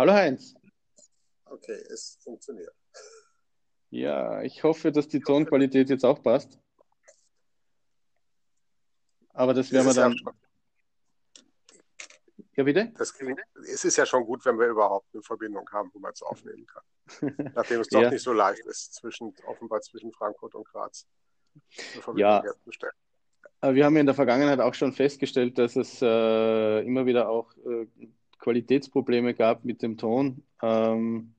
Hallo Heinz. Okay, es funktioniert. Ja, ich hoffe, dass die Tonqualität jetzt auch passt. Aber das werden wir dann. Ja, bitte? Das es ist ja schon gut, wenn wir überhaupt eine Verbindung haben, wo man es aufnehmen kann. Nachdem es doch ja. nicht so leicht ist, zwischen, offenbar zwischen Frankfurt und Graz. ja. Aber wir haben ja in der Vergangenheit auch schon festgestellt, dass es äh, immer wieder auch äh, Qualitätsprobleme gab mit dem Ton. Ähm,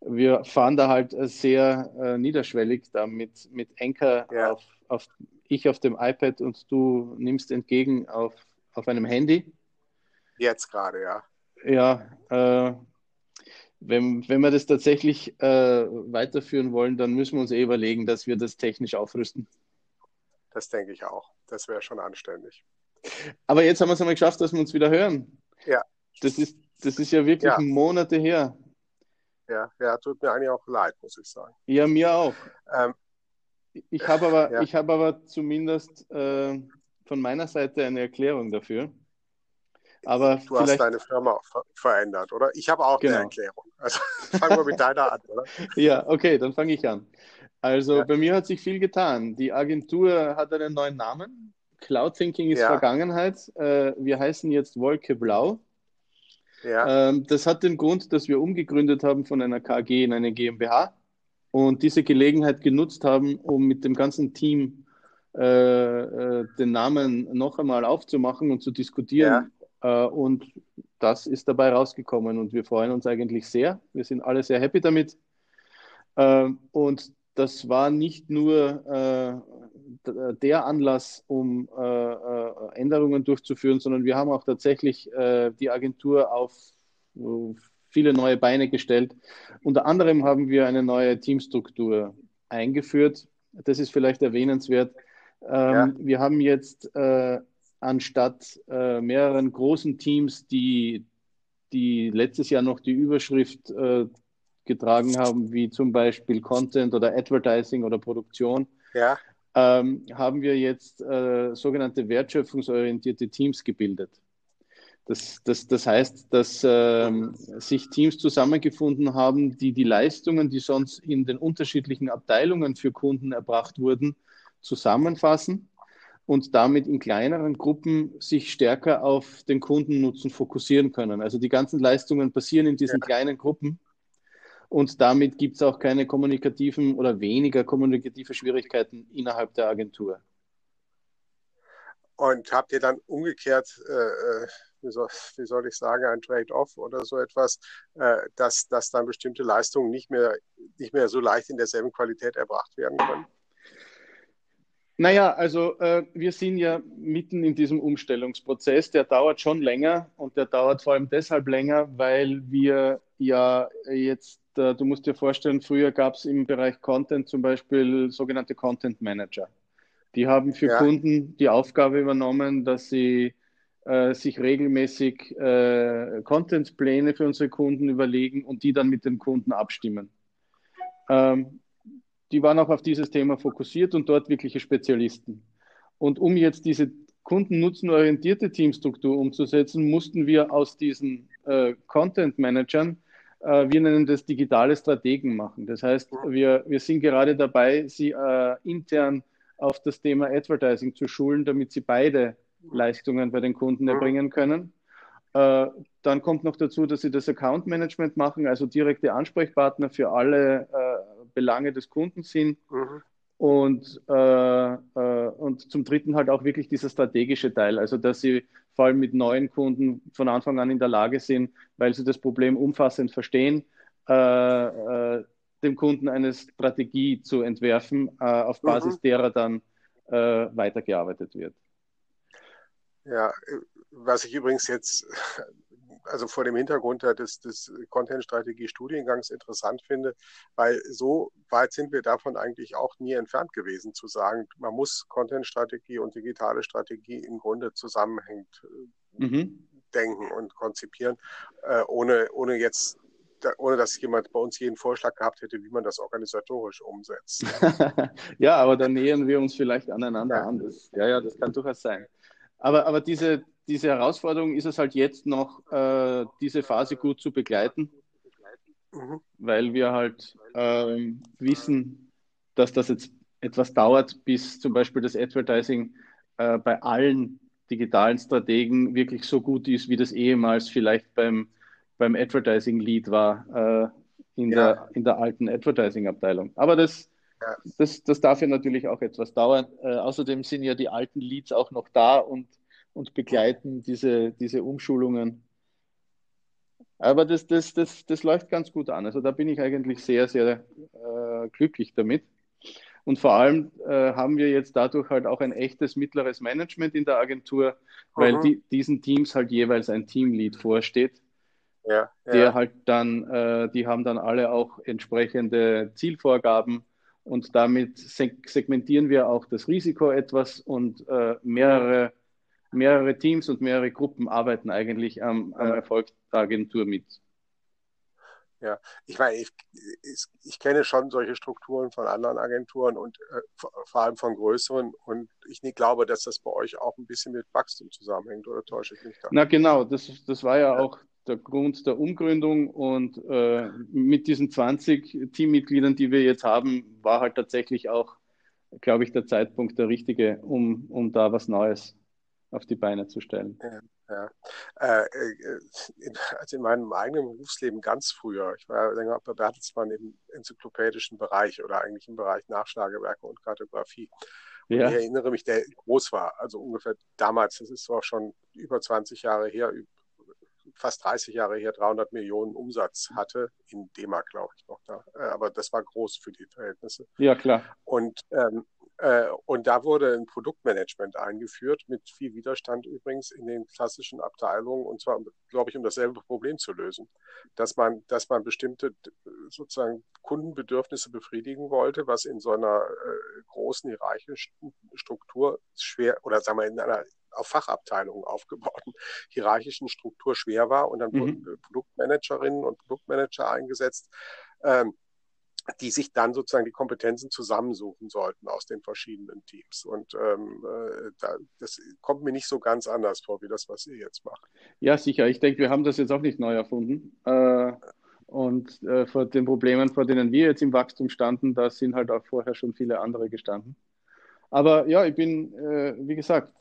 wir fahren da halt sehr äh, niederschwellig da mit, mit Anchor ja. auf, auf, ich auf dem iPad und du nimmst entgegen auf, auf einem Handy. Jetzt gerade, ja. Ja, äh, wenn, wenn wir das tatsächlich äh, weiterführen wollen, dann müssen wir uns eh überlegen, dass wir das technisch aufrüsten. Das denke ich auch. Das wäre schon anständig. Aber jetzt haben wir es einmal geschafft, dass wir uns wieder hören. Ja. Das ist, das ist ja wirklich ja. Monate her. Ja, ja, tut mir eigentlich auch leid, muss ich sagen. Ja, mir auch. Ähm, ich habe aber, ja. hab aber zumindest äh, von meiner Seite eine Erklärung dafür. Aber du vielleicht... hast deine Firma ver verändert, oder? Ich habe auch genau. eine Erklärung. Also fangen wir mit deiner an, oder? Ja, okay, dann fange ich an. Also ja. bei mir hat sich viel getan. Die Agentur hat einen neuen Namen. Cloud Thinking ist ja. Vergangenheit. Äh, wir heißen jetzt Wolke Blau. Ja. Ähm, das hat den Grund, dass wir umgegründet haben von einer KG in eine GmbH und diese Gelegenheit genutzt haben, um mit dem ganzen Team äh, äh, den Namen noch einmal aufzumachen und zu diskutieren. Ja. Äh, und das ist dabei rausgekommen und wir freuen uns eigentlich sehr. Wir sind alle sehr happy damit. Ähm, und das war nicht nur äh, der Anlass, um äh, äh, Änderungen durchzuführen, sondern wir haben auch tatsächlich äh, die Agentur auf viele neue Beine gestellt. Unter anderem haben wir eine neue Teamstruktur eingeführt. Das ist vielleicht erwähnenswert. Ähm, ja. Wir haben jetzt anstatt mehreren großen Teams, die, die letztes Jahr noch die Überschrift getragen haben, wie zum Beispiel Content oder Advertising oder Produktion, ja. Ähm, haben wir jetzt äh, sogenannte wertschöpfungsorientierte Teams gebildet. Das, das, das heißt, dass ähm, sich Teams zusammengefunden haben, die die Leistungen, die sonst in den unterschiedlichen Abteilungen für Kunden erbracht wurden, zusammenfassen und damit in kleineren Gruppen sich stärker auf den Kundennutzen fokussieren können. Also die ganzen Leistungen passieren in diesen ja. kleinen Gruppen und damit gibt es auch keine kommunikativen oder weniger kommunikative Schwierigkeiten innerhalb der Agentur. Und habt ihr dann umgekehrt, äh, äh, wie, soll, wie, soll, ich sagen, ein Trade-off oder so etwas, äh, dass, dass dann bestimmte Leistungen nicht mehr, nicht mehr so leicht in derselben Qualität erbracht werden können? Naja, also äh, wir sind ja mitten in diesem Umstellungsprozess. Der dauert schon länger und der dauert vor allem deshalb länger, weil wir ja jetzt äh, du musst dir vorstellen, früher gab es im Bereich Content zum Beispiel sogenannte Content Manager. Die haben für ja. Kunden die Aufgabe übernommen, dass sie äh, sich regelmäßig äh, Contentpläne für unsere Kunden überlegen und die dann mit den Kunden abstimmen. Ähm, die waren auch auf dieses Thema fokussiert und dort wirkliche Spezialisten. Und um jetzt diese kundennutzenorientierte Teamstruktur umzusetzen, mussten wir aus diesen äh, Content Managern äh, wir nennen das digitale Strategen machen. Das heißt, wir, wir sind gerade dabei, sie äh, intern auf das Thema Advertising zu schulen, damit sie beide Leistungen bei den Kunden erbringen können. Äh, dann kommt noch dazu, dass sie das Account Management machen, also direkte Ansprechpartner für alle äh, Belange des Kunden sind. Mhm. Und, äh, äh, und zum Dritten halt auch wirklich dieser strategische Teil, also dass sie vor allem mit neuen Kunden von Anfang an in der Lage sind, weil sie das Problem umfassend verstehen, äh, äh, dem Kunden eine Strategie zu entwerfen, äh, auf Basis mhm. derer dann äh, weitergearbeitet wird. Ja, was ich übrigens jetzt also vor dem Hintergrund des, des Content-Strategie-Studiengangs interessant finde, weil so weit sind wir davon eigentlich auch nie entfernt gewesen, zu sagen, man muss Content-Strategie und digitale Strategie im Grunde zusammenhängend äh, mhm. denken und konzipieren, äh, ohne, ohne jetzt ohne dass jemand bei uns jeden Vorschlag gehabt hätte, wie man das organisatorisch umsetzt. ja, aber dann nähern wir uns vielleicht aneinander ja. an. Das, ja, ja, das kann durchaus sein. Aber, aber diese, diese Herausforderung ist es halt jetzt noch, äh, diese Phase gut zu begleiten, mhm. weil wir halt äh, wissen, dass das jetzt etwas dauert, bis zum Beispiel das Advertising äh, bei allen digitalen Strategen wirklich so gut ist, wie das ehemals vielleicht beim, beim Advertising Lead war äh, in, ja. der, in der alten Advertising-Abteilung. Aber das, ja. das, das darf ja natürlich auch etwas dauern. Äh, außerdem sind ja die alten Leads auch noch da und, und begleiten diese, diese Umschulungen. Aber das, das, das, das läuft ganz gut an. Also da bin ich eigentlich sehr, sehr äh, glücklich damit. Und vor allem äh, haben wir jetzt dadurch halt auch ein echtes mittleres Management in der Agentur, weil mhm. die, diesen Teams halt jeweils ein Teamlead vorsteht. Ja, ja. Der halt dann, äh, die haben dann alle auch entsprechende Zielvorgaben und damit segmentieren wir auch das Risiko etwas und äh, mehrere, mehrere Teams und mehrere Gruppen arbeiten eigentlich am, am Erfolg der Agentur mit. Ja, ich meine, ich, ich, ich, kenne schon solche Strukturen von anderen Agenturen und äh, vor allem von größeren und ich nicht glaube, dass das bei euch auch ein bisschen mit Wachstum zusammenhängt oder täusche ich mich da? Na genau, das, das war ja, ja. auch der Grund der Umgründung und äh, mit diesen 20 Teammitgliedern, die wir jetzt haben, war halt tatsächlich auch, glaube ich, der Zeitpunkt der richtige, um, um da was Neues auf die Beine zu stellen. Ja. Ja. Äh, äh, in, also in meinem eigenen Berufsleben ganz früher, ich war ja länger bei Bertelsmann im enzyklopädischen Bereich oder eigentlich im Bereich Nachschlagewerke und Kartografie. Und ja. ich erinnere mich, der groß war, also ungefähr damals, das ist auch schon über 20 Jahre her, fast 30 Jahre her, 300 Millionen Umsatz hatte, in D-Mark, glaube ich noch da. Äh, aber das war groß für die Verhältnisse. Ja, klar. Und ähm, äh, und da wurde ein Produktmanagement eingeführt, mit viel Widerstand übrigens in den klassischen Abteilungen, und zwar, glaube ich, um dasselbe Problem zu lösen. Dass man, dass man bestimmte sozusagen Kundenbedürfnisse befriedigen wollte, was in so einer äh, großen hierarchischen Struktur schwer, oder sagen wir in einer auf Fachabteilungen aufgebauten hierarchischen Struktur schwer war. Und dann mhm. wurden Produktmanagerinnen und Produktmanager eingesetzt. Ähm, die sich dann sozusagen die Kompetenzen zusammensuchen sollten aus den verschiedenen Teams. Und ähm, äh, da, das kommt mir nicht so ganz anders vor, wie das, was ihr jetzt macht. Ja, sicher. Ich denke, wir haben das jetzt auch nicht neu erfunden. Äh, und äh, vor den Problemen, vor denen wir jetzt im Wachstum standen, da sind halt auch vorher schon viele andere gestanden. Aber ja, ich bin, äh, wie gesagt,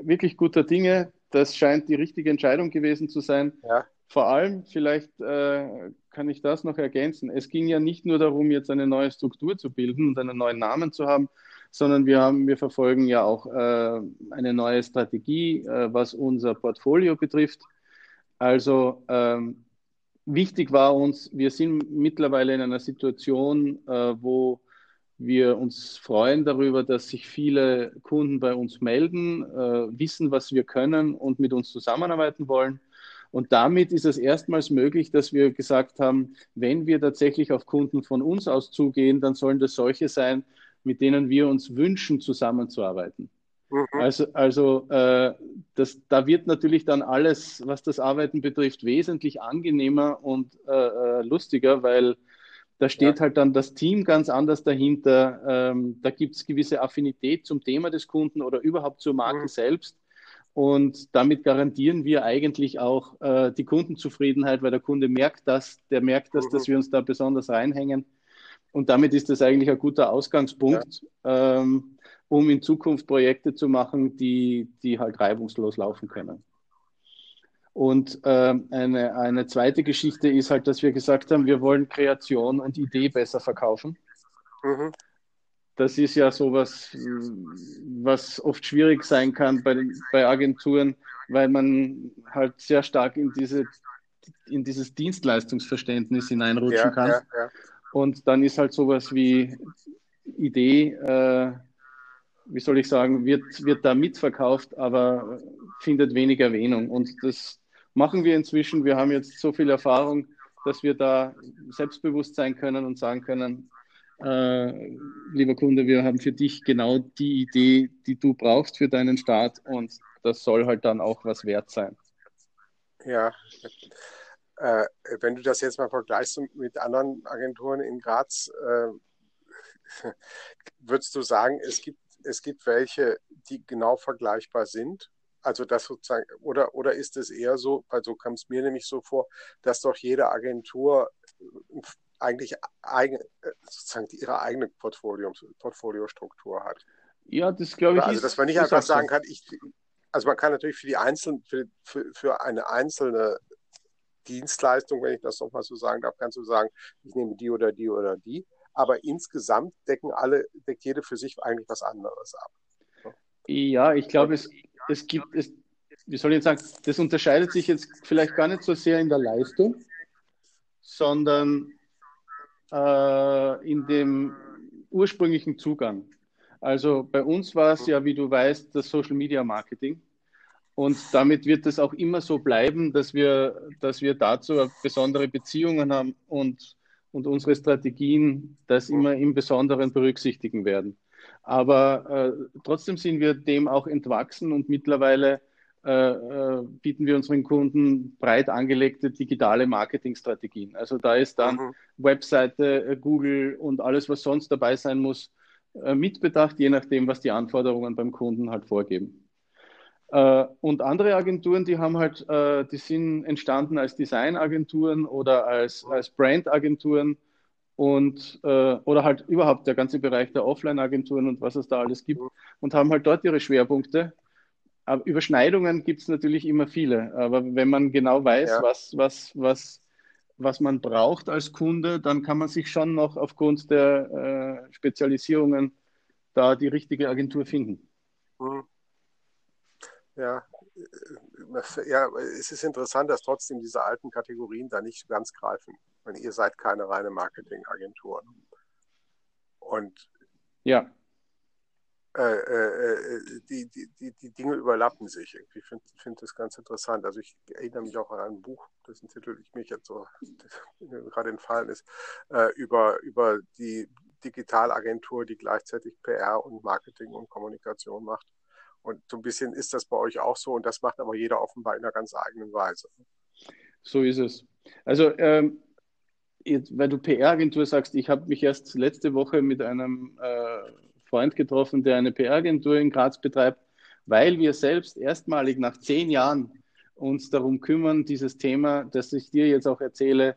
wirklich guter Dinge. Das scheint die richtige Entscheidung gewesen zu sein. Ja. Vor allem, vielleicht äh, kann ich das noch ergänzen. Es ging ja nicht nur darum, jetzt eine neue Struktur zu bilden und einen neuen Namen zu haben, sondern wir, haben, wir verfolgen ja auch äh, eine neue Strategie, äh, was unser Portfolio betrifft. Also ähm, wichtig war uns, wir sind mittlerweile in einer Situation, äh, wo wir uns freuen darüber, dass sich viele Kunden bei uns melden, äh, wissen, was wir können und mit uns zusammenarbeiten wollen. Und damit ist es erstmals möglich, dass wir gesagt haben, wenn wir tatsächlich auf Kunden von uns aus zugehen, dann sollen das solche sein, mit denen wir uns wünschen, zusammenzuarbeiten. Mhm. Also, also äh, das, da wird natürlich dann alles, was das Arbeiten betrifft, wesentlich angenehmer und äh, äh lustiger, weil da steht ja. halt dann das Team ganz anders dahinter. Ähm, da gibt es gewisse Affinität zum Thema des Kunden oder überhaupt zur Marke mhm. selbst. Und damit garantieren wir eigentlich auch äh, die Kundenzufriedenheit, weil der Kunde merkt das, der merkt das, dass mhm. wir uns da besonders reinhängen. Und damit ist das eigentlich ein guter Ausgangspunkt, ja. ähm, um in Zukunft Projekte zu machen, die, die halt reibungslos laufen können. Und äh, eine, eine zweite Geschichte ist halt, dass wir gesagt haben, wir wollen Kreation und Idee besser verkaufen. Mhm das ist ja sowas, was oft schwierig sein kann bei, bei Agenturen, weil man halt sehr stark in, diese, in dieses Dienstleistungsverständnis hineinrutschen ja, kann. Ja, ja. Und dann ist halt sowas wie Idee, äh, wie soll ich sagen, wird, wird da mitverkauft, aber findet wenig Erwähnung. Und das machen wir inzwischen. Wir haben jetzt so viel Erfahrung, dass wir da selbstbewusst sein können und sagen können, äh, lieber Kunde, wir haben für dich genau die Idee, die du brauchst für deinen Start und das soll halt dann auch was wert sein. Ja, äh, wenn du das jetzt mal vergleichst mit anderen Agenturen in Graz, äh, würdest du sagen, es gibt, es gibt welche, die genau vergleichbar sind Also das sozusagen, oder, oder ist es eher so, weil so kam es mir nämlich so vor, dass doch jede Agentur eigentlich eigen, äh, sozusagen ihre eigene Portfolio, Portfoliostruktur hat. Ja, das glaube ich. Also, dass man nicht einfach sagen kann, ich, also man kann natürlich für die einzelnen, für, für, für eine einzelne Dienstleistung, wenn ich das nochmal so sagen darf, kannst du sagen, ich nehme die oder die oder die. Aber insgesamt decken alle, deckt jede für sich eigentlich was anderes ab. Ja, ich glaube, es, es gibt, es, wie soll ich jetzt sagen, das unterscheidet sich jetzt vielleicht gar nicht so sehr in der Leistung, sondern äh, in dem ursprünglichen Zugang. Also bei uns war es ja, wie du weißt, das Social Media Marketing. Und damit wird es auch immer so bleiben, dass wir, dass wir dazu besondere Beziehungen haben und, und unsere Strategien das immer im Besonderen berücksichtigen werden. Aber äh, trotzdem sind wir dem auch entwachsen und mittlerweile bieten wir unseren Kunden breit angelegte digitale Marketingstrategien. Also da ist dann mhm. Webseite, äh, Google und alles, was sonst dabei sein muss, äh, mitbedacht, je nachdem, was die Anforderungen beim Kunden halt vorgeben. Äh, und andere Agenturen, die haben halt, äh, die sind entstanden als Designagenturen oder als, als Brandagenturen und äh, oder halt überhaupt der ganze Bereich der Offline-Agenturen und was es da alles gibt und haben halt dort ihre Schwerpunkte. Aber Überschneidungen gibt es natürlich immer viele. Aber wenn man genau weiß, ja. was, was, was, was man braucht als Kunde, dann kann man sich schon noch aufgrund der äh, Spezialisierungen da die richtige Agentur finden. Mhm. Ja, äh, ja, es ist interessant, dass trotzdem diese alten Kategorien da nicht ganz greifen. Wenn ihr seid keine reine Marketingagentur. Und ja. Äh, äh, äh, die, die, die, Dinge überlappen sich. Ich finde find das ganz interessant. Also ich erinnere mich auch an ein Buch, dessen Titel ich mich jetzt so gerade entfallen ist, äh, über, über die Digitalagentur, die gleichzeitig PR und Marketing und Kommunikation macht. Und so ein bisschen ist das bei euch auch so und das macht aber jeder offenbar in einer ganz eigenen Weise. So ist es. Also, ähm, jetzt, weil du PR-Agentur sagst, ich habe mich erst letzte Woche mit einem äh, Freund getroffen, der eine PR-Agentur in Graz betreibt, weil wir selbst erstmalig nach zehn Jahren uns darum kümmern, dieses Thema, das ich dir jetzt auch erzähle,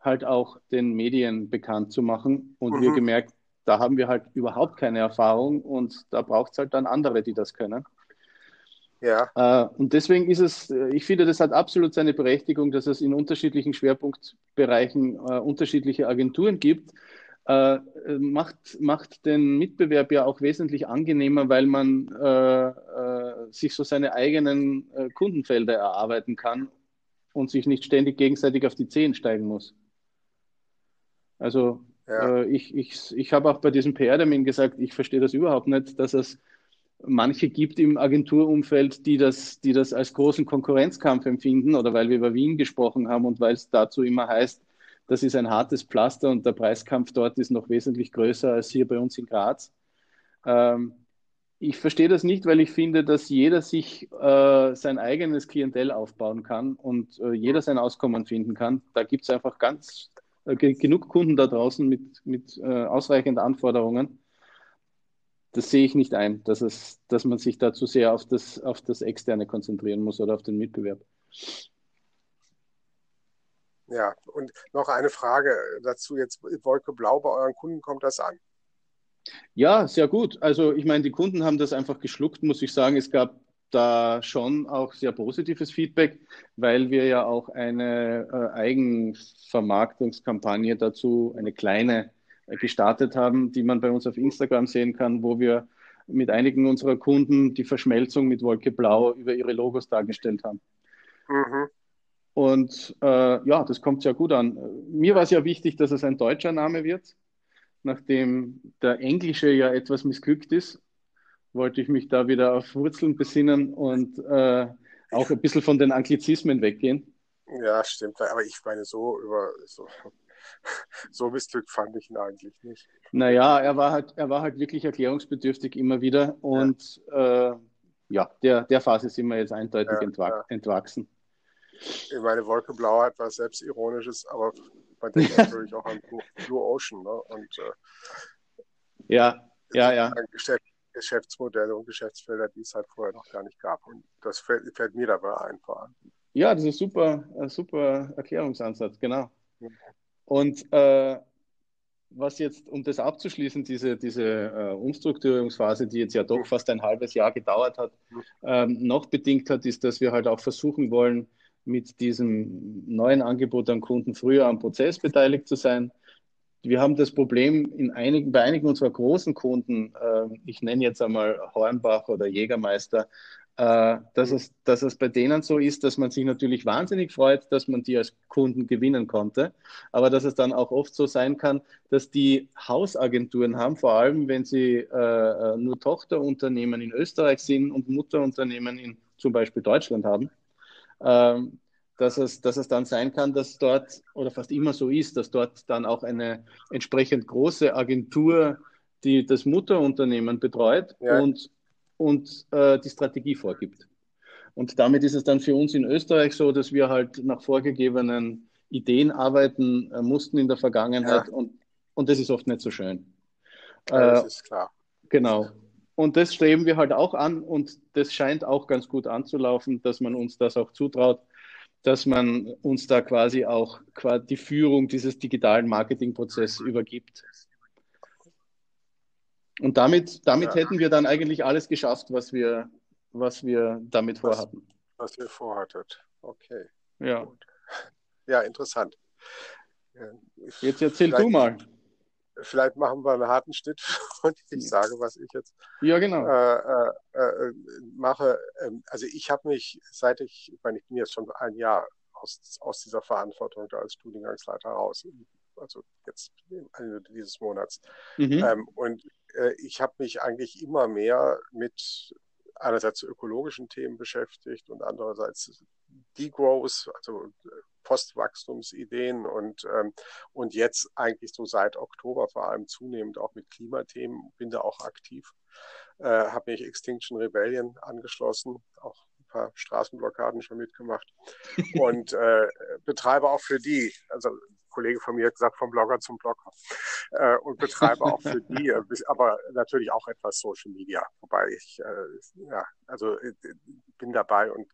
halt auch den Medien bekannt zu machen. Und mhm. wir gemerkt, da haben wir halt überhaupt keine Erfahrung und da braucht es halt dann andere, die das können. Ja. Äh, und deswegen ist es, äh, ich finde, das hat absolut seine Berechtigung, dass es in unterschiedlichen Schwerpunktbereichen äh, unterschiedliche Agenturen gibt. Äh, macht, macht den Mitbewerb ja auch wesentlich angenehmer, weil man äh, äh, sich so seine eigenen Kundenfelder erarbeiten kann und sich nicht ständig gegenseitig auf die Zehen steigen muss. Also ja. Äh, ich ich, ich habe auch bei diesem PR-Termin gesagt, ich verstehe das überhaupt nicht, dass es manche gibt im Agenturumfeld, die das, die das als großen Konkurrenzkampf empfinden oder weil wir über Wien gesprochen haben und weil es dazu immer heißt, das ist ein hartes Pflaster und der Preiskampf dort ist noch wesentlich größer als hier bei uns in Graz. Ähm, ich verstehe das nicht, weil ich finde, dass jeder sich äh, sein eigenes Klientel aufbauen kann und äh, jeder sein Auskommen finden kann. Da gibt es einfach ganz äh, genug Kunden da draußen mit, mit äh, ausreichend Anforderungen. Das sehe ich nicht ein, dass, es, dass man sich da zu sehr auf das, auf das Externe konzentrieren muss oder auf den Mitbewerb. Ja, und noch eine Frage dazu jetzt, Wolke Blau, bei euren Kunden kommt das an? Ja, sehr gut. Also ich meine, die Kunden haben das einfach geschluckt, muss ich sagen. Es gab da schon auch sehr positives Feedback, weil wir ja auch eine äh, Eigenvermarktungskampagne dazu, eine kleine, äh, gestartet haben, die man bei uns auf Instagram sehen kann, wo wir mit einigen unserer Kunden die Verschmelzung mit Wolke Blau über ihre Logos dargestellt haben. Mhm. Und äh, ja, das kommt sehr gut an. Mir war es ja wichtig, dass es ein deutscher Name wird, nachdem der englische ja etwas missglückt ist wollte ich mich da wieder auf Wurzeln besinnen und äh, auch ein bisschen von den Anglizismen weggehen. Ja, stimmt. Aber ich meine, so über so, so Missglück fand ich ihn eigentlich nicht. Naja, er war halt, er war halt wirklich erklärungsbedürftig immer wieder und ja, äh, ja der, der Phase sind wir jetzt eindeutig ja, entwach ja. entwachsen. Ich meine, Wolke Blau hat was Selbstironisches, aber man denkt natürlich auch an Blue, Ocean. Ne? Und, äh, ja, ja, ja. Geschäftsmodelle und Geschäftsfelder, die es halt vorher noch gar nicht gab. Und das fällt, fällt mir dabei einfach an. Ja, das ist super, ein super Erklärungsansatz, genau. Und äh, was jetzt, um das abzuschließen, diese, diese äh, Umstrukturierungsphase, die jetzt ja doch fast ein halbes Jahr gedauert hat, ähm, noch bedingt hat, ist, dass wir halt auch versuchen wollen, mit diesem neuen Angebot an Kunden früher am Prozess beteiligt zu sein. Wir haben das Problem in einigen, bei einigen unserer großen Kunden, äh, ich nenne jetzt einmal Hornbach oder Jägermeister, äh, dass, es, dass es bei denen so ist, dass man sich natürlich wahnsinnig freut, dass man die als Kunden gewinnen konnte, aber dass es dann auch oft so sein kann, dass die Hausagenturen haben, vor allem wenn sie äh, äh nur Tochterunternehmen in Österreich sind und Mutterunternehmen in zum Beispiel Deutschland haben, ähm, dass es, dass es dann sein kann, dass dort, oder fast immer so ist, dass dort dann auch eine entsprechend große Agentur, die das Mutterunternehmen betreut ja. und, und äh, die Strategie vorgibt. Und damit ist es dann für uns in Österreich so, dass wir halt nach vorgegebenen Ideen arbeiten äh, mussten in der Vergangenheit ja. und, und das ist oft nicht so schön. Ja, das äh, ist klar. Genau. Und das streben wir halt auch an und das scheint auch ganz gut anzulaufen, dass man uns das auch zutraut, dass man uns da quasi auch die Führung dieses digitalen Marketingprozesses übergibt. Und damit, damit ja. hätten wir dann eigentlich alles geschafft, was wir, was wir damit vorhatten. Was, was ihr vorhattet. Okay. Ja. Gut. Ja, interessant. Jetzt erzähl du mal vielleicht machen wir einen harten Schnitt und ich sage, was ich jetzt ja, genau. äh, äh, äh mache. Ähm, also ich habe mich, seit ich, ich meine, ich bin jetzt schon ein Jahr aus, aus dieser Verantwortung da als Studiengangsleiter raus, also jetzt Ende dieses Monats. Mhm. Ähm, und äh, ich habe mich eigentlich immer mehr mit einerseits ökologischen Themen beschäftigt und andererseits Degrowth, also äh, Postwachstumsideen und, ähm, und jetzt eigentlich so seit Oktober vor allem zunehmend auch mit Klimathemen, bin da auch aktiv. Äh, habe mich Extinction Rebellion angeschlossen, auch ein paar Straßenblockaden schon mitgemacht und äh, betreibe auch für die, also Kollege von mir hat gesagt, vom Blogger zum Blogger. Äh, und betreibe auch für die, äh, aber natürlich auch etwas Social Media. Wobei ich, äh, ja, also äh, bin dabei und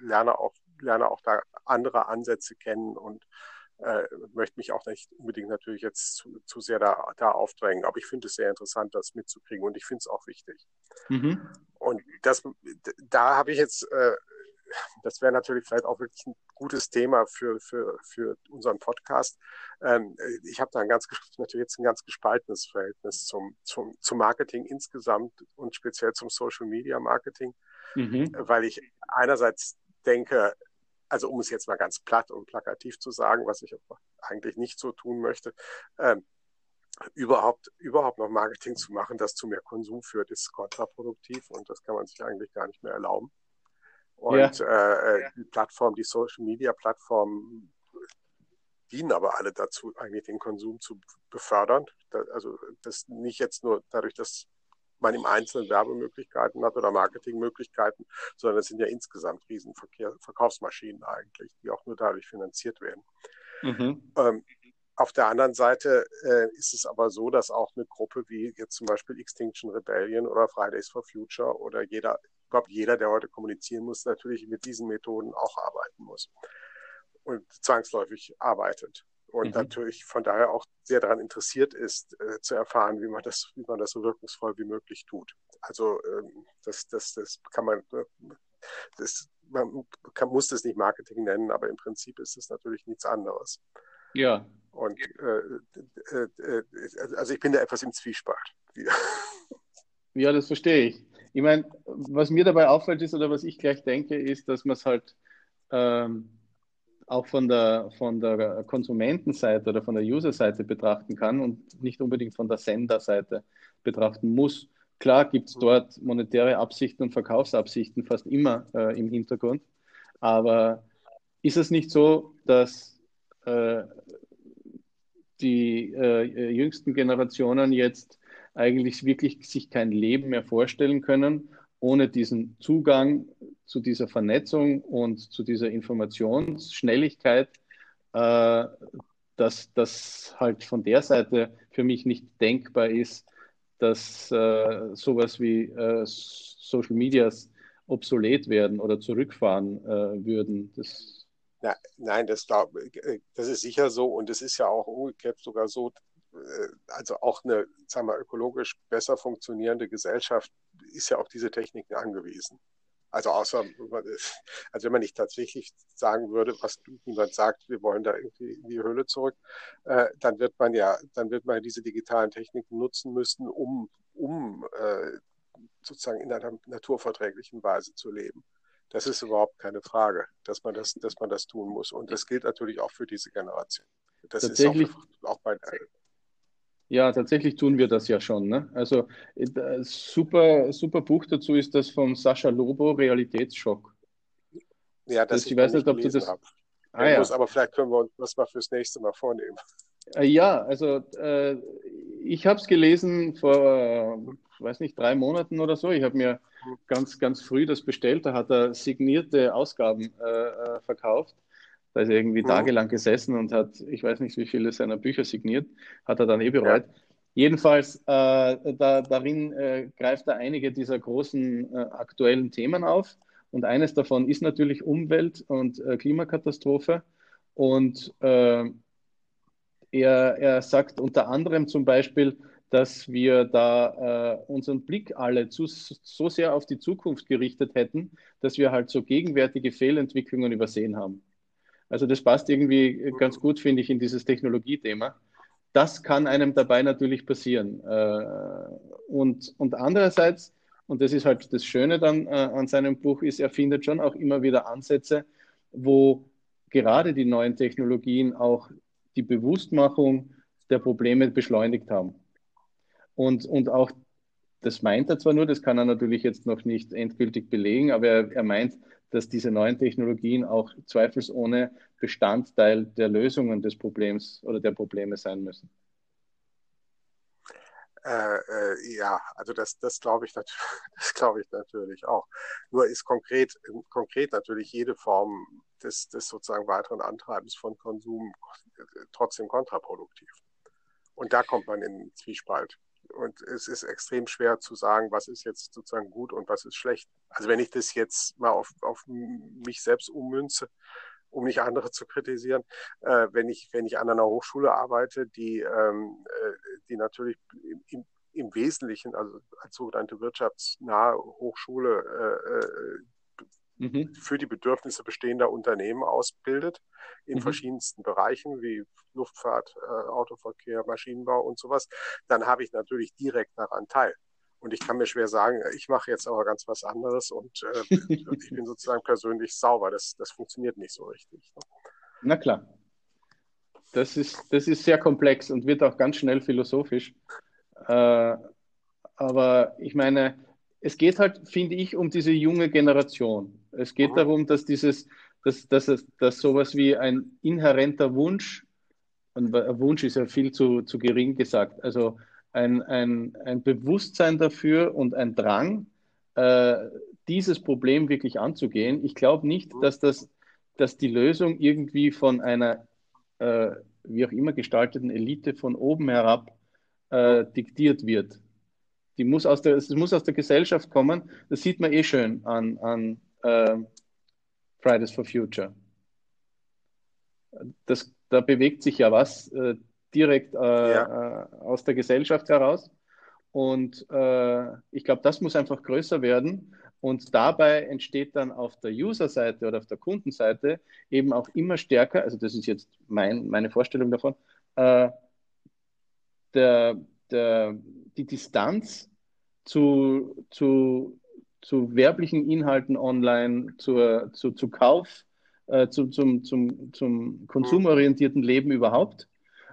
lerne auch, lerne auch da andere Ansätze kennen und äh, möchte mich auch nicht unbedingt natürlich jetzt zu, zu sehr da, da aufdrängen. Aber ich finde es sehr interessant, das mitzukriegen und ich finde es auch wichtig. Mhm. Und das, da habe ich jetzt äh, das wäre natürlich vielleicht auch wirklich ein gutes Thema für, für, für unseren Podcast. Ähm, ich habe da ein ganz, natürlich jetzt ein ganz gespaltenes Verhältnis zum, zum, zum Marketing insgesamt und speziell zum Social Media Marketing, mhm. weil ich einerseits denke, also um es jetzt mal ganz platt und plakativ zu sagen, was ich eigentlich nicht so tun möchte, ähm, überhaupt, überhaupt noch Marketing zu machen, das zu mehr Konsum führt, ist kontraproduktiv und das kann man sich eigentlich gar nicht mehr erlauben. Und ja. äh, äh die Plattform, die Social Media Plattformen dienen aber alle dazu, eigentlich den Konsum zu befördern. Da, also das nicht jetzt nur dadurch, dass man im Einzelnen Werbemöglichkeiten hat oder Marketingmöglichkeiten, sondern es sind ja insgesamt Riesenverkehr, Verkaufsmaschinen eigentlich, die auch nur dadurch finanziert werden. Mhm. Ähm, auf der anderen Seite äh, ist es aber so, dass auch eine Gruppe wie jetzt zum Beispiel Extinction Rebellion oder Fridays for Future oder jeder überhaupt jeder, der heute kommunizieren muss, natürlich mit diesen Methoden auch arbeiten muss und zwangsläufig arbeitet. Und mhm. natürlich von daher auch sehr daran interessiert ist, äh, zu erfahren, wie man das, wie man das so wirkungsvoll wie möglich tut. Also ähm, das, das, das kann man, äh, das, man kann, muss das nicht Marketing nennen, aber im Prinzip ist es natürlich nichts anderes. Ja. Und äh, äh, äh also ich bin da etwas im Zwiespalt. Ja, das verstehe ich. Ich meine, was mir dabei auffällt ist oder was ich gleich denke, ist, dass man es halt ähm, auch von der, von der Konsumentenseite oder von der User-Seite betrachten kann und nicht unbedingt von der Senderseite betrachten muss. Klar gibt es dort monetäre Absichten und Verkaufsabsichten fast immer äh, im Hintergrund, aber ist es nicht so, dass äh, die äh, jüngsten Generationen jetzt eigentlich wirklich sich kein Leben mehr vorstellen können, ohne diesen Zugang zu dieser Vernetzung und zu dieser Informationsschnelligkeit, äh, dass das halt von der Seite für mich nicht denkbar ist, dass äh, sowas wie äh, Social Medias obsolet werden oder zurückfahren äh, würden. Das Na, nein, das, glaub, äh, das ist sicher so und es ist ja auch umgekehrt sogar so, äh, also auch eine sagen wir, ökologisch besser funktionierende Gesellschaft ist ja auf diese Techniken angewiesen. Also außer, also wenn man nicht tatsächlich sagen würde, was niemand sagt, wir wollen da irgendwie in die Höhle zurück, äh, dann wird man ja, dann wird man diese digitalen Techniken nutzen müssen, um, um äh, sozusagen in einer naturverträglichen Weise zu leben. Das ist überhaupt keine Frage, dass man das, dass man das tun muss. Und das gilt natürlich auch für diese Generation. Das ist auch, auch bei, ja, tatsächlich tun wir das ja schon. Ne? Also äh, super, super Buch dazu ist das von Sascha Lobo, Realitätsschock. Ja, das, das ich weiß nicht, ob du das. Ah, ja. muss, aber vielleicht können wir uns das mal fürs nächste Mal vornehmen. Äh, ja, also äh, ich habe es gelesen vor, äh, weiß nicht, drei Monaten oder so. Ich habe mir ganz, ganz früh das bestellt. Da hat er signierte Ausgaben äh verkauft. Da ist er irgendwie mhm. tagelang gesessen und hat, ich weiß nicht, wie viele seiner Bücher signiert, hat er dann eh bereut. Ja. Jedenfalls, äh, da, darin äh, greift er einige dieser großen äh, aktuellen Themen auf. Und eines davon ist natürlich Umwelt- und äh, Klimakatastrophe. Und äh, er, er sagt unter anderem zum Beispiel, dass wir da äh, unseren Blick alle zu, so sehr auf die Zukunft gerichtet hätten, dass wir halt so gegenwärtige Fehlentwicklungen übersehen haben. Also das passt irgendwie ganz gut, finde ich, in dieses Technologiethema. Das kann einem dabei natürlich passieren. Äh, und, und andererseits, und das ist halt das Schöne dann äh, an seinem Buch, ist, er findet schon auch immer wieder Ansätze, wo gerade die neuen Technologien auch die Bewusstmachung der Probleme beschleunigt haben. Und, und auch, das meint er zwar nur, das kann er natürlich jetzt noch nicht endgültig belegen, aber er, er meint, dass diese neuen Technologien auch zweifelsohne Bestandteil der Lösungen des Problems oder der Probleme sein müssen. Äh, äh, ja, also das, das glaube ich, das glaube ich natürlich auch. Nur ist konkret, konkret natürlich jede Form des, des sozusagen weiteren Antreibens von Konsum trotzdem kontraproduktiv. Und da kommt man in Zwiespalt und es ist extrem schwer zu sagen, was ist jetzt sozusagen gut und was ist schlecht. Also wenn ich das jetzt mal auf, auf mich selbst ummünze, um nicht andere zu kritisieren, äh, wenn ich wenn ich an einer Hochschule arbeite, die ähm, äh, die natürlich im, im Wesentlichen, also als sogenannte wirtschaftsnahe Hochschule, äh, äh mhm. für die Bedürfnisse bestehender Unternehmen ausbildet, in mhm. verschiedensten Bereichen wie Luftfahrt, äh, Autoverkehr, Maschinenbau und sowas, dann habe ich natürlich direkt daran teil. Und ich kann mir schwer sagen, ich mache jetzt aber ganz was anderes und äh, ich bin sozusagen persönlich sauber. Das, das funktioniert nicht so richtig. Ne? Na klar. Das ist, das ist sehr komplex und wird auch ganz schnell philosophisch. Äh, aber ich meine, es geht halt, finde ich, um diese junge Generation. Es geht mhm. darum, dass dieses, dass, dass, dass sowas wie ein inhärenter Wunsch, ein Wunsch ist ja viel zu, zu gering gesagt, also ein, ein, ein Bewusstsein dafür und ein Drang, äh, dieses Problem wirklich anzugehen. Ich glaube nicht, mhm. dass, das, dass die Lösung irgendwie von einer, äh, wie auch immer gestalteten Elite von oben herab äh, diktiert wird. Die muss aus der, es muss aus der Gesellschaft kommen. Das sieht man eh schön an, an äh, Fridays for Future. Das, da bewegt sich ja was äh, direkt äh, ja. Äh, aus der Gesellschaft heraus. Und äh, ich glaube, das muss einfach größer werden. Und dabei entsteht dann auf der User-Seite oder auf der Kundenseite eben auch immer stärker, also das ist jetzt mein, meine Vorstellung davon, äh, der, der, die Distanz zu, zu zu werblichen Inhalten online, zur, zu, zu Kauf, äh, zu, zum, zum, zum konsumorientierten Leben überhaupt.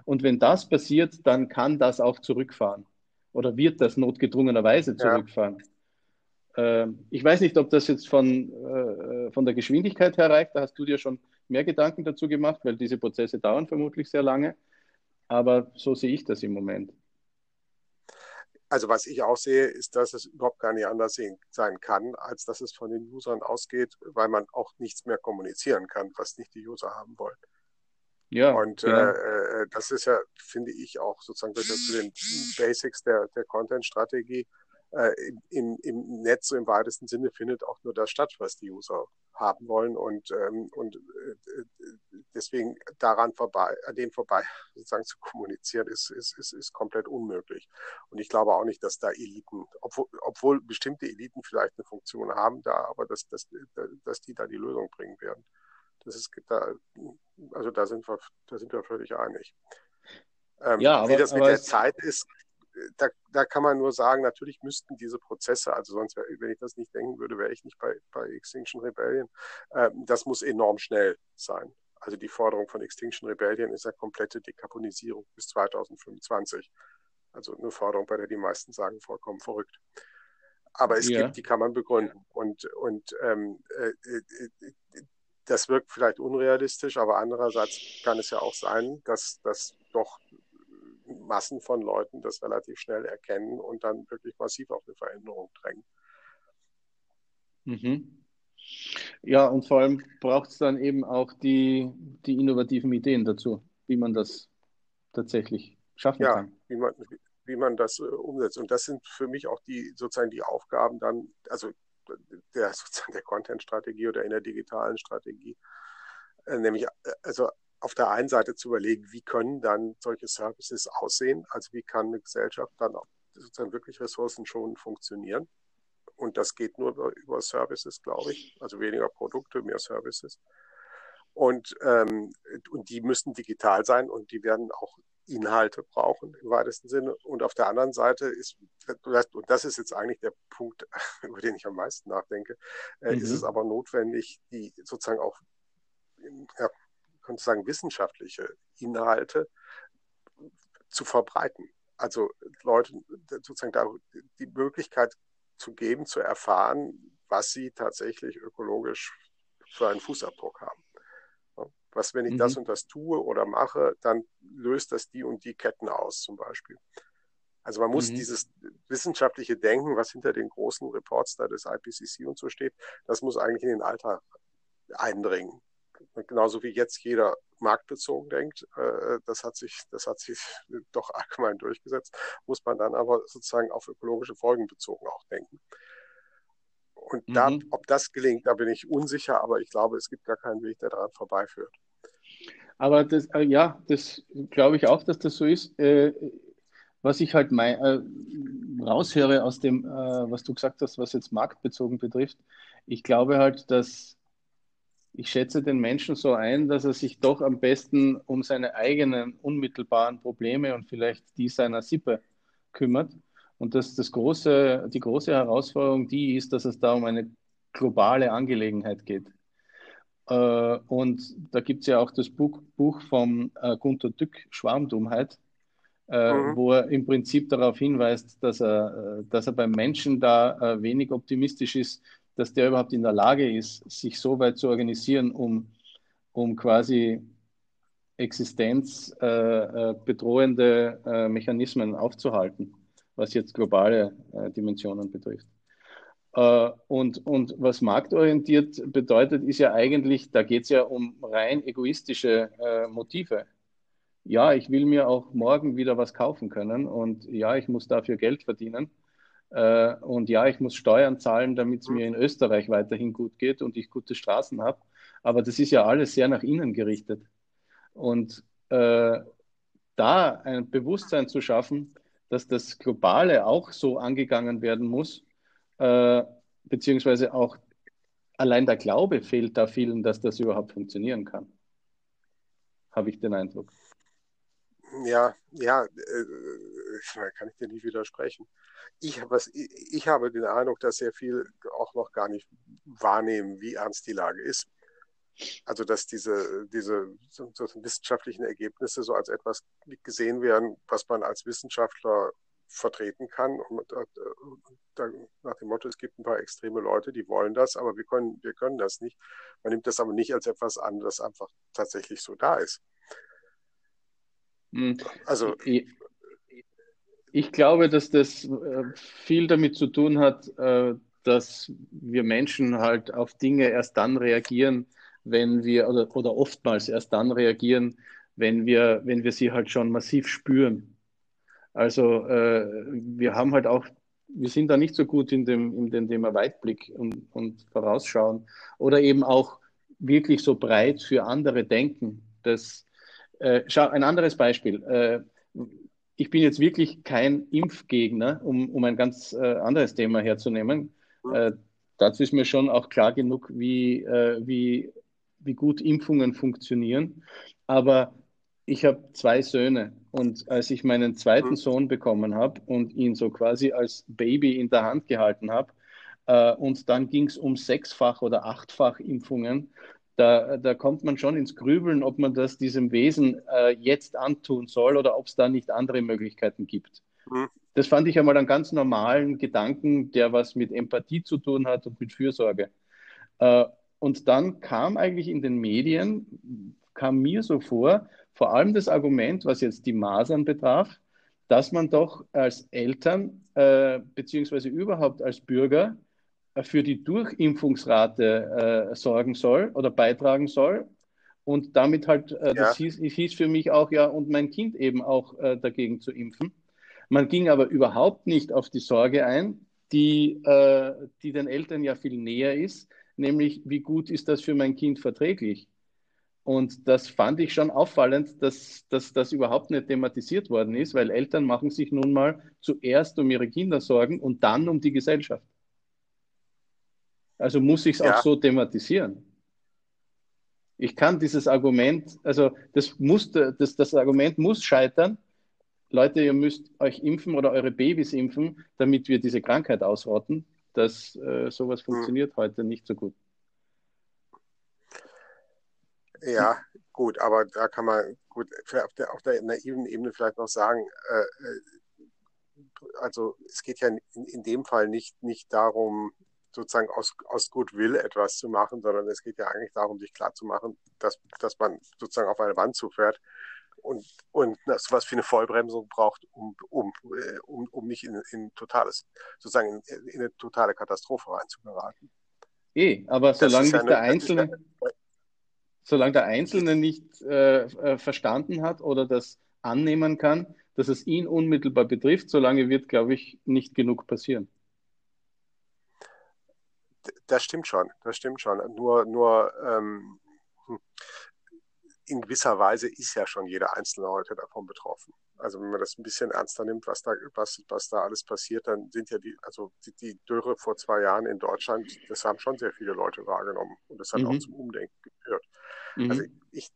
Und wenn das passiert, dann kann das auch zurückfahren oder wird das notgedrungenerweise zurückfahren. Ja. Äh, ich weiß nicht, ob das jetzt von, äh, von der Geschwindigkeit her reicht. Da hast du dir schon mehr Gedanken dazu gemacht, weil diese Prozesse dauern vermutlich sehr lange. Aber so sehe ich das im Moment. Also was ich auch sehe, ist, dass es überhaupt gar nicht anders sein kann, als dass es von den Usern ausgeht, weil man auch nichts mehr kommunizieren kann, was nicht die User haben wollen. Ja, und genau. äh, äh, das ist ja, finde ich, auch sozusagen zu den Basics der, der Content-Strategie. Äh, im, im Netz so im weitesten Sinne findet auch nur das statt, was die User haben wollen und, ähm, und äh, deswegen daran vorbei, an dem vorbei sozusagen zu kommunizieren, ist, ist, ist, ist komplett unmöglich. Und ich glaube auch nicht, dass da Eliten, obwohl, obwohl bestimmte Eliten vielleicht eine Funktion haben da, aber dass, dass, dass die da die Lösung bringen werden. Das ist da, also da sind wir, da sind wir völlig einig. Ähm, ja, aber, wie das mit der Zeit ist, da, da kann man nur sagen, natürlich müssten diese Prozesse, also sonst, wenn ich das nicht denken würde, wäre ich nicht bei, bei Extinction Rebellion, äh, das muss enorm schnell sein. Also die Forderung von Extinction Rebellion ist ja komplette Dekarbonisierung bis 2025. Also eine Forderung, bei der die meisten sagen, vollkommen verrückt. Aber es ja. gibt, die kann man begründen. Und, und ähm, äh, äh, das wirkt vielleicht unrealistisch, aber andererseits kann es ja auch sein, dass das doch Massen von Leuten das relativ schnell erkennen und dann wirklich massiv auf eine Veränderung drängen. Mhm. Ja, und vor allem braucht es dann eben auch die, die innovativen Ideen dazu, wie man das tatsächlich schaffen ja, kann. Wie man, wie man das äh, umsetzt. Und das sind für mich auch die sozusagen die Aufgaben dann, also der sozusagen der Content-Strategie oder in der digitalen Strategie, äh, nämlich äh, also auf der einen Seite zu überlegen, wie können dann solche Services aussehen, also wie kann eine Gesellschaft dann auch sozusagen wirklich ressourcenschonend funktionieren. Und das geht nur über, über Services, glaube ich, also weniger Produkte, mehr Services. Und, ähm, und die müssen digital sein und die werden auch Inhalte brauchen im weitesten Sinne. Und auf der anderen Seite ist, und das ist jetzt eigentlich der Punkt, über den ich am meisten nachdenke, mhm. ist es aber notwendig, die sozusagen auch ja, könnte sagen, wissenschaftliche Inhalte zu verbreiten. Also Leuten sozusagen da die Möglichkeit zu geben, zu erfahren, was sie tatsächlich ökologisch für einen Fußabdruck haben. Was, wenn ich mhm. das und das tue oder mache, dann löst das die und die Ketten aus, zum Beispiel. Also man muss mhm. dieses wissenschaftliche Denken, was hinter den großen Reports da des IPCC und so steht, das muss eigentlich in den Alltag eindringen genauso wie jetzt jeder marktbezogen denkt, äh, das hat sich, das hat sich doch allgemein durchgesetzt, muss man dann aber sozusagen auf ökologische Folgen bezogen auch denken. Und mhm. da, ob das gelingt, da bin ich unsicher, aber ich glaube, es gibt gar keinen Weg, der daran vorbeiführt. Aber das, äh, ja, das glaube ich auch, dass das so ist. Äh, was ich halt mein, äh, raushöre aus dem, was du gesagt hast, was jetzt marktbezogen betrifft, ich glaube halt, dass ich schätze den Menschen so ein, dass er sich doch am besten um seine eigenen unmittelbaren Probleme und vielleicht die seiner Sippe kümmert. Und dass das große, die große Herausforderung die ist, dass es da um eine globale Angelegenheit geht. Äh, und da gibt es ja auch das Buch, Buch vom äh, Gunter Dück, Schwarmdummheit, äh, mhm. wo er im Prinzip darauf hinweist, dass er, dass er beim Menschen da wenig optimistisch ist, dass der überhaupt in der Lage ist, sich so weit zu organisieren, um, um quasi existenzbedrohende äh, äh, Mechanismen aufzuhalten, was jetzt globale äh, Dimensionen betrifft. Äh, und, und was marktorientiert bedeutet, ist ja eigentlich, da geht es ja um rein egoistische äh, Motive. Ja, ich will mir auch morgen wieder was kaufen können und ja, ich muss dafür Geld verdienen. Äh, und ja, ich muss Steuern zahlen, damit es mir in Österreich weiterhin gut geht und ich gute Straßen habe. Aber das ist ja alles sehr nach innen gerichtet. Und äh, da ein Bewusstsein zu schaffen, dass das Globale auch so angegangen werden muss, äh, beziehungsweise auch allein der Glaube fehlt da vielen, dass das überhaupt funktionieren kann. Habe ich den Eindruck. Ja, ja, äh, kann ich dir nicht widersprechen ich, was, ich habe den Eindruck, dass sehr viel auch noch gar nicht wahrnehmen, wie ernst die Lage ist. Also dass diese, diese so, so wissenschaftlichen Ergebnisse so als etwas gesehen werden, was man als Wissenschaftler vertreten kann. Und, und, und, nach dem Motto, es gibt ein paar extreme Leute, die wollen das, aber wir können, wir können das nicht. Man nimmt das aber nicht als etwas an, das einfach tatsächlich so da ist. Hm. Also ich glaube, dass das äh, viel damit zu tun hat, äh, dass wir Menschen halt auf Dinge erst dann reagieren, wenn wir, oder, oder oftmals erst dann reagieren, wenn wir, wenn wir sie halt schon massiv spüren. Also äh, wir haben halt auch, wir sind da nicht so gut in dem, in dem Thema Weitblick und, und Vorausschauen oder eben auch wirklich so breit für andere denken. Das, äh, schau, ein anderes Beispiel. Äh, ich bin jetzt wirklich kein Impfgegner, um, um ein ganz äh, anderes Thema herzunehmen. Äh, dazu ist mir schon auch klar genug, wie, äh, wie, wie gut Impfungen funktionieren. Aber ich habe zwei Söhne und als ich meinen zweiten mhm. Sohn bekommen habe und ihn so quasi als Baby in der Hand gehalten habe, äh, und dann ging es um sechsfach oder achtfach Impfungen, da, da kommt man schon ins Grübeln, ob man das diesem Wesen äh, jetzt antun soll oder ob es da nicht andere Möglichkeiten gibt. Mhm. Das fand ich einmal einen ganz normalen Gedanken, der was mit Empathie zu tun hat und mit Fürsorge. Äh, und dann kam eigentlich in den Medien, kam mir so vor, vor allem das Argument, was jetzt die Masern betraf, dass man doch als Eltern äh, beziehungsweise überhaupt als Bürger für die Durchimpfungsrate äh, sorgen soll oder beitragen soll. Und damit halt, äh, das hieß, hieß, für mich auch, ja, und mein Kind eben auch äh, dagegen zu impfen. Man ging aber überhaupt nicht auf die Sorge ein, die, äh, die den Eltern ja viel näher ist, nämlich wie gut ist das für mein Kind verträglich. Und das fand ich schon auffallend, dass, dass das überhaupt nicht thematisiert worden ist, weil Eltern machen sich nun mal zuerst um ihre Kinder sorgen und dann um die Gesellschaft. Also muss ich es ja. auch so thematisieren. Ich kann dieses Argument, also das, muss, das, das Argument muss scheitern. Leute, ihr müsst euch impfen oder eure Babys impfen, damit wir diese Krankheit ausrotten. Das, äh, sowas hm. funktioniert hm. heute nicht so gut. Ja, gut, aber da kann man gut auf der, auf der naiven Ebene vielleicht noch sagen, äh, äh, also es geht ja in, in dem Fall nicht, nicht darum, sozusagen aus, aus Goodwill etwas zu machen, sondern es geht ja eigentlich darum, sich klarzumachen, dass, dass man sozusagen auf eine Wand zufährt und, und was für eine Vollbremsung braucht, um, um, äh, um, um nicht in, in totales, sozusagen in, in eine totale Katastrophe reinzugeraten. Eh, aber solange ja der Einzelne, ja, solange der Einzelne nicht äh, äh, verstanden hat oder das annehmen kann, dass es ihn unmittelbar betrifft, solange wird, glaube ich, nicht genug passieren das stimmt schon, das stimmt schon. Nur, nur ähm, hm, in gewisser Weise ist ja schon jeder Einzelne heute davon betroffen. Also wenn man das ein bisschen ernster nimmt, was da, was, was da alles passiert, dann sind ja die, also die, die Dürre vor zwei Jahren in Deutschland, das haben schon sehr viele Leute wahrgenommen und das hat mhm. auch zum Umdenken geführt. Mhm. Also ich,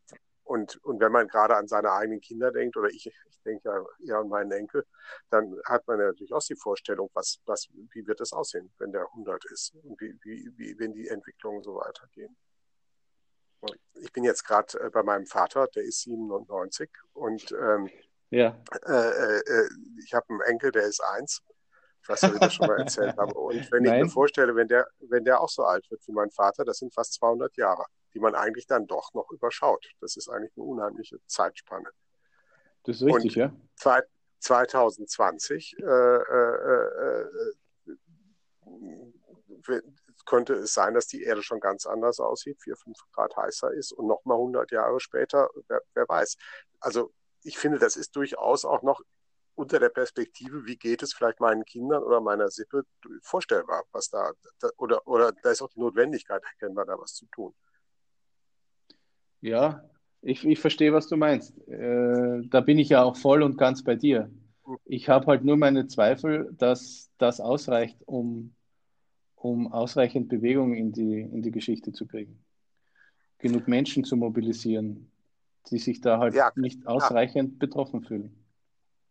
und, und wenn man gerade an seine eigenen Kinder denkt, oder ich, ich denke ja eher an meinen Enkel, dann hat man ja natürlich auch die Vorstellung, was, was, wie wird es aussehen, wenn der 100 ist und wie, wie, wie, wenn die Entwicklungen so weitergehen. Und ich bin jetzt gerade äh, bei meinem Vater, der ist 97 und ähm, ja. Äh, äh, äh, ich habe einen Enkel, der ist eins. Ob ich das schon mal erzählt habe. Und wenn Nein. ich mir vorstelle, wenn der, wenn der auch so alt wird wie mein Vater, das sind fast 200 Jahre die man eigentlich dann doch noch überschaut. Das ist eigentlich eine unheimliche Zeitspanne. Das ist richtig, Und ja. 2020 äh, äh, äh, könnte es sein, dass die Erde schon ganz anders aussieht, 4, 5 Grad heißer ist und nochmal 100 Jahre später, wer, wer weiß. Also ich finde, das ist durchaus auch noch unter der Perspektive, wie geht es vielleicht meinen Kindern oder meiner Sippe vorstellbar, was da, da oder, oder da ist auch die Notwendigkeit erkennbar, da was zu tun. Ja, ich, ich verstehe, was du meinst. Äh, da bin ich ja auch voll und ganz bei dir. Ich habe halt nur meine Zweifel, dass das ausreicht, um, um ausreichend Bewegung in die, in die Geschichte zu kriegen. Genug Menschen zu mobilisieren, die sich da halt ja, nicht ausreichend ja. betroffen fühlen.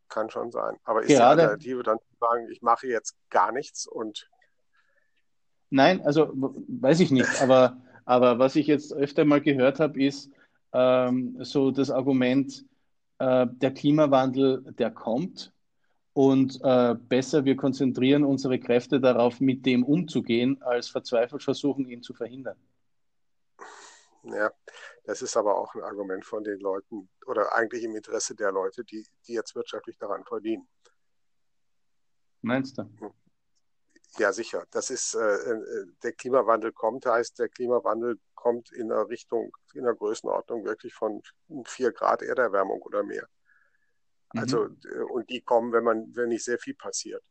Kann schon sein. Aber ist Gerade, die Alternative dann zu sagen, ich mache jetzt gar nichts und. Nein, also weiß ich nicht, aber aber was ich jetzt öfter mal gehört habe, ist ähm, so das Argument, äh, der Klimawandel, der kommt und äh, besser wir konzentrieren unsere Kräfte darauf, mit dem umzugehen, als verzweifelt versuchen, ihn zu verhindern. Ja, das ist aber auch ein Argument von den Leuten oder eigentlich im Interesse der Leute, die, die jetzt wirtschaftlich daran verdienen. Meinst du? Ja, sicher. Das ist, äh, äh, der Klimawandel kommt, heißt, der Klimawandel kommt in einer Richtung, in einer Größenordnung wirklich von vier Grad Erderwärmung oder mehr. Mhm. Also, äh, und die kommen, wenn man, wenn nicht sehr viel passiert.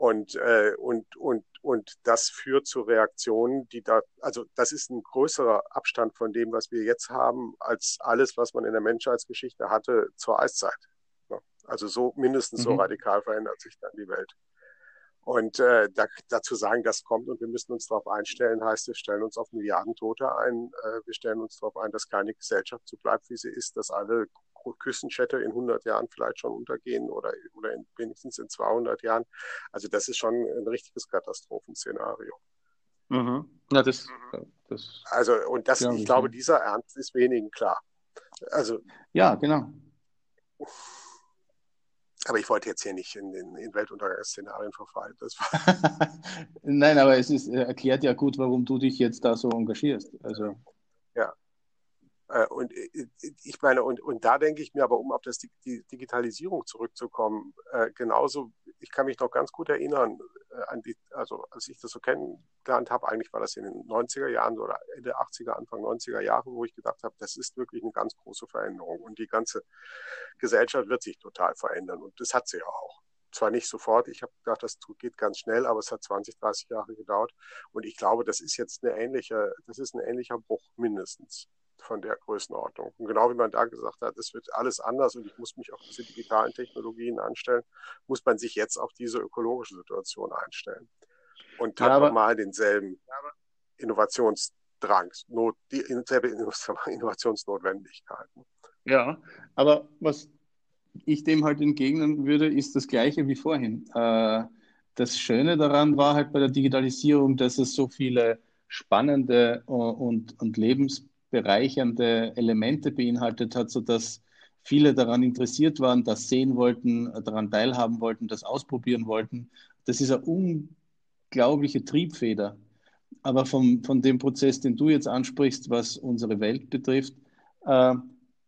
Und, äh, und, und, und das führt zu Reaktionen, die da, also das ist ein größerer Abstand von dem, was wir jetzt haben, als alles, was man in der Menschheitsgeschichte hatte zur Eiszeit. Also so mindestens mhm. so radikal verändert sich dann die Welt. Und äh, da, dazu sagen, das kommt und wir müssen uns darauf einstellen, heißt, wir stellen uns auf Milliarden Tote ein. Äh, wir stellen uns darauf ein, dass keine Gesellschaft so bleibt, wie sie ist, dass alle Küstenstädte in 100 Jahren vielleicht schon untergehen oder, oder in, wenigstens in 200 Jahren. Also das ist schon ein richtiges Katastrophenszenario. Mhm. Ja, das, das, also und das, ich glaube, dieser Ernst ist wenigen klar. Also ja, genau. Aber ich wollte jetzt hier nicht in, in, in Weltuntergangsszenarien verfallen. Nein, aber es ist, erklärt ja gut, warum du dich jetzt da so engagierst. Also. Ja, und äh, ich meine, und, und da denke ich mir aber, um auf das, die Digitalisierung zurückzukommen, äh, genauso, ich kann mich noch ganz gut erinnern, an die, also als ich das so kennengelernt habe, eigentlich war das in den 90er Jahren oder Ende 80er, Anfang 90er Jahre, wo ich gedacht habe, das ist wirklich eine ganz große Veränderung und die ganze Gesellschaft wird sich total verändern und das hat sie ja auch zwar nicht sofort, ich habe gedacht, das geht ganz schnell, aber es hat 20, 30 Jahre gedauert. Und ich glaube, das ist jetzt eine ähnliche, das ist ein ähnlicher Bruch mindestens von der Größenordnung. Und genau wie man da gesagt hat, es wird alles anders und ich muss mich auf diese digitalen Technologien anstellen, muss man sich jetzt auf diese ökologische Situation einstellen. Und ja, hat nochmal denselben Innovationsdrang, Not, die dieselbe Innovationsnotwendigkeit. Ja, aber was ich dem halt entgegnen würde, ist das Gleiche wie vorhin. Äh, das Schöne daran war halt bei der Digitalisierung, dass es so viele spannende und, und lebens bereichernde Elemente beinhaltet hat, sodass viele daran interessiert waren, das sehen wollten, daran teilhaben wollten, das ausprobieren wollten. Das ist eine unglaubliche Triebfeder. Aber vom, von dem Prozess, den du jetzt ansprichst, was unsere Welt betrifft, äh,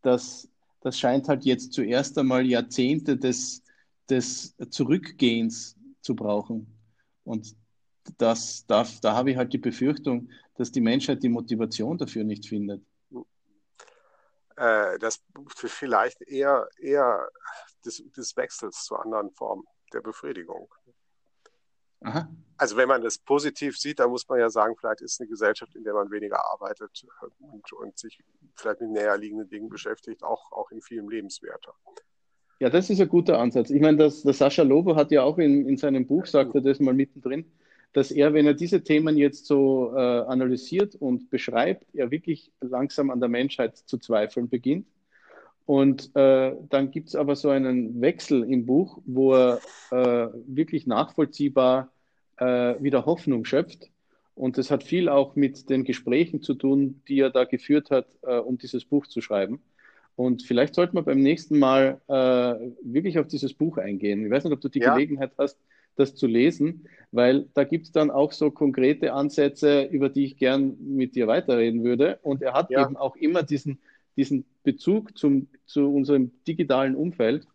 das, das scheint halt jetzt zuerst einmal Jahrzehnte des, des Zurückgehens zu brauchen. Und das, da, da habe ich halt die Befürchtung, dass die Menschheit die Motivation dafür nicht findet. Äh, das vielleicht eher, eher des, des Wechsels zu anderen Formen der Befriedigung. Aha. Also wenn man das positiv sieht, dann muss man ja sagen, vielleicht ist eine Gesellschaft, in der man weniger arbeitet und, und sich vielleicht mit näher liegenden Dingen beschäftigt, auch, auch in vielem lebenswerter. Ja, das ist ein guter Ansatz. Ich meine, das, der Sascha Lobo hat ja auch in, in seinem Buch, sagt er das mal mittendrin, dass er, wenn er diese Themen jetzt so äh, analysiert und beschreibt, er wirklich langsam an der Menschheit zu zweifeln beginnt. Und äh, dann gibt es aber so einen Wechsel im Buch, wo er äh, wirklich nachvollziehbar äh, wieder Hoffnung schöpft. Und das hat viel auch mit den Gesprächen zu tun, die er da geführt hat, äh, um dieses Buch zu schreiben. Und vielleicht sollte man beim nächsten Mal äh, wirklich auf dieses Buch eingehen. Ich weiß nicht, ob du die ja. Gelegenheit hast, das zu lesen, weil da gibt es dann auch so konkrete Ansätze, über die ich gern mit dir weiterreden würde. Und er hat ja. eben auch immer diesen, diesen Bezug zum, zu unserem digitalen Umfeld.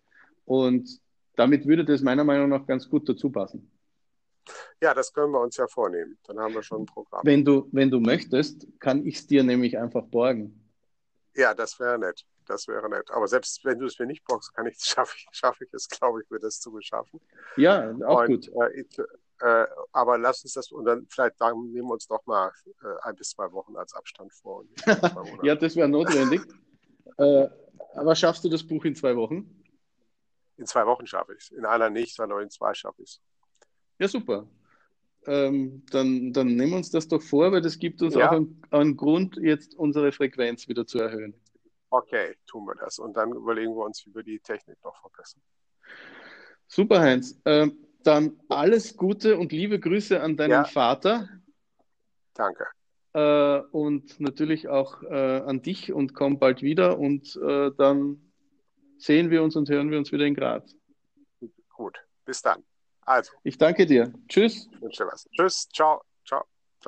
Und damit würde das meiner Meinung nach ganz gut dazu passen. Ja, das können wir uns ja vornehmen. Dann haben wir schon ein Programm. Wenn du, wenn du möchtest, kann ich es dir nämlich einfach borgen. Ja, das wäre nett. Das wäre nett. Aber selbst wenn du es mir nicht brauchst, kann ich, schaffe ich, schaffe ich es, glaube ich, mir das zu beschaffen. Ja, auch und, gut. Äh, ich, äh, aber lass uns das, und dann vielleicht dann nehmen wir uns doch mal äh, ein bis zwei Wochen als Abstand vor. ja, das wäre notwendig. Äh, aber schaffst du das Buch in zwei Wochen? In zwei Wochen schaffe ich es. In einer nicht, sondern in zwei schaffe ich es. Ja, super. Ähm, dann, dann nehmen wir uns das doch vor, weil das gibt uns ja. auch einen, einen Grund, jetzt unsere Frequenz wieder zu erhöhen. Okay, tun wir das. Und dann überlegen wir uns, wie wir die Technik noch verbessern. Super, Heinz. Ähm, dann alles Gute und liebe Grüße an deinen ja. Vater. Danke. Äh, und natürlich auch äh, an dich und komm bald wieder und äh, dann sehen wir uns und hören wir uns wieder in Graz. Gut, bis dann. Also. Ich danke dir. Tschüss. Ich wünsche dir was. Tschüss, ciao.